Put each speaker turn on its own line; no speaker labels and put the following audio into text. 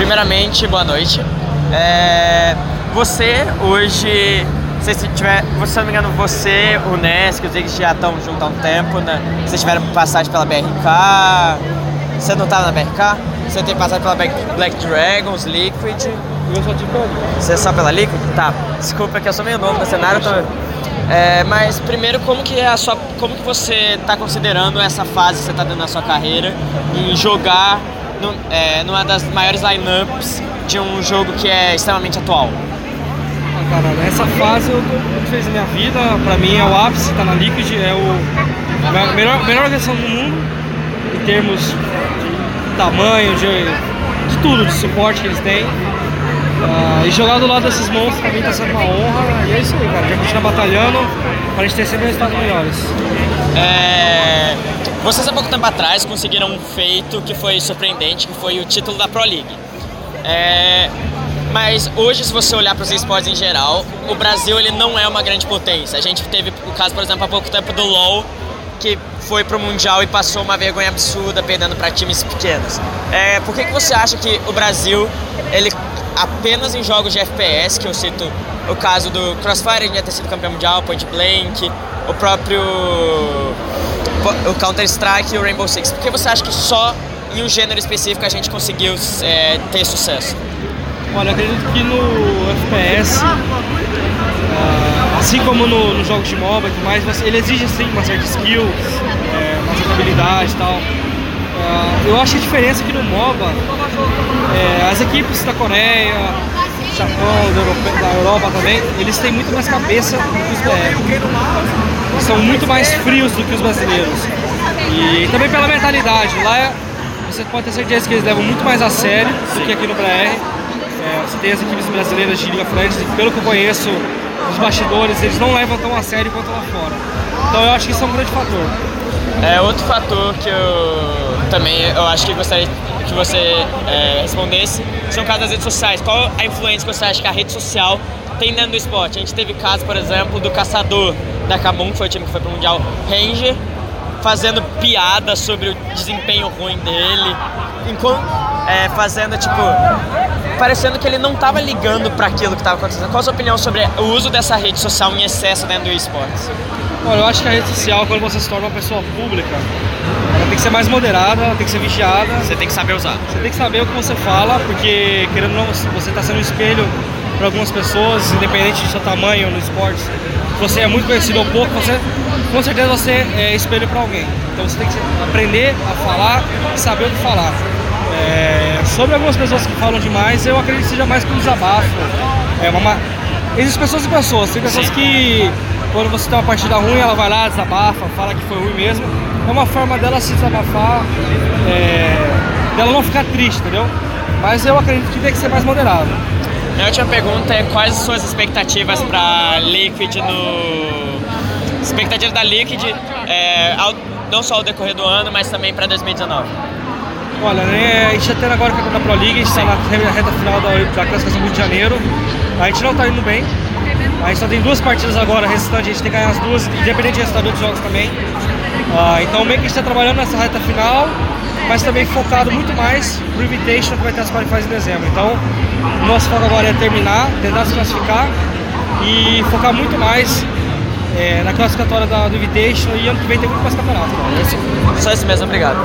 primeiramente, boa noite. É, você hoje, se tiver, se não me engano, você, o Nesc, os Ziggs já estão juntos há um tempo, né? Vocês tiveram passagem pela BRK, você não estava na BRK? Você tem passagem pela Black Dragons, Liquid.
Eu só tive pela
Você é só pela Liquid? Tá. Desculpa que eu sou meio novo no cenário, tô... É, mas primeiro, como que é a sua, como que você está considerando essa fase que você está dando na sua carreira em jogar no, é, numa das maiores lineups de um jogo que é extremamente atual?
Ah, cara, nessa fase eu tô muito feliz na minha vida. Pra mim é o ápice, tá na Liquid, é o a melhor, melhor organização do mundo em termos de tamanho, de, de tudo, de suporte que eles têm. Uh, e jogar do lado desses monstros pra mim tá sendo uma honra. E é isso aí, cara. Já continuar batalhando pra gente ter sempre resultados melhores.
É... Vocês há pouco tempo atrás conseguiram um feito que foi surpreendente, que foi o título da Pro League. É... Mas hoje, se você olhar para os esportes em geral, o Brasil ele não é uma grande potência. A gente teve o caso, por exemplo, há pouco tempo do LoL, que foi pro Mundial e passou uma vergonha absurda perdendo para times pequenos. É, por que, que você acha que o Brasil ele apenas em jogos de FPS, que eu cito o caso do Crossfire, ele já ter sido campeão mundial, Point Blank, o próprio o Counter-Strike e o Rainbow Six. Por que você acha que só em um gênero específico a gente conseguiu é, ter sucesso?
Olha, acredito que no FPS, ah, assim como nos no jogos de MOBA e tudo mais, ele exige sim uma certa skill, é, uma certa habilidade e tal. Uh, eu acho a diferença que no MOBA, é, as equipes da Coreia, Japão, da Europa, da Europa, também, eles têm muito mais cabeça do que os BR. São muito mais frios do que os brasileiros. E também pela mentalidade. Lá é, você pode ter certeza que eles levam muito mais a sério do que aqui no BR. É, você tem as equipes brasileiras de Liga Frente, pelo que eu conheço, os bastidores, eles não levam tão a sério quanto lá fora. Então eu acho que isso é um grande fator.
É outro fator que eu também eu acho que gostaria que você é, respondesse são casos das redes sociais. Qual a influência que você acha que a rede social tem dentro do esporte? A gente teve caso, por exemplo, do caçador da Kabum, que foi o time que foi pro Mundial Ranger, fazendo piada sobre o desempenho ruim dele, enquanto, é, fazendo tipo parecendo que ele não estava ligando para aquilo que estava acontecendo. Qual a sua opinião sobre o uso dessa rede social em excesso dentro do esportes?
Olha, eu acho que a rede social, quando você se torna uma pessoa pública, ela tem que ser mais moderada, ela tem que ser vigiada.
Você tem que saber usar.
Você tem que saber o que você fala, porque querendo ou não, você está sendo um espelho para algumas pessoas, independente do seu tamanho no esporte. Se você é muito conhecido ou pouco, você com certeza você é espelho para alguém. Então você tem que aprender a falar e saber o que falar. É, sobre algumas pessoas que falam demais, eu acredito que seja mais que um desabafo. É uma, existem pessoas e pessoas. Tem pessoas Sim. que quando você tem uma partida ruim, ela vai lá, desabafa, fala que foi ruim mesmo. É uma forma dela se desabafar, é, dela não ficar triste, entendeu? Mas eu acredito que tem que ser mais moderado.
Minha última pergunta é quais as suas expectativas para Liquid no. Expectativas da Liquid, é, ao, não só ao decorrer do ano, mas também para 2019.
Olha, né, a gente está tendo agora a Pro League, a gente está na reta final da, da classificação do Rio de Janeiro. A gente não está indo bem, a gente só tem duas partidas agora restantes, a gente tem que ganhar as duas, independente do resultado dos jogos também. Uh, então meio que a gente está trabalhando nessa reta final, mas também focado muito mais pro Invitation que vai ter as qualificações em dezembro. Então, o nosso foco agora é terminar, tentar se classificar e focar muito mais é, na classificatória da, do Invitation e ano que vem tem muito mais campeonato.
Só isso mesmo, obrigado.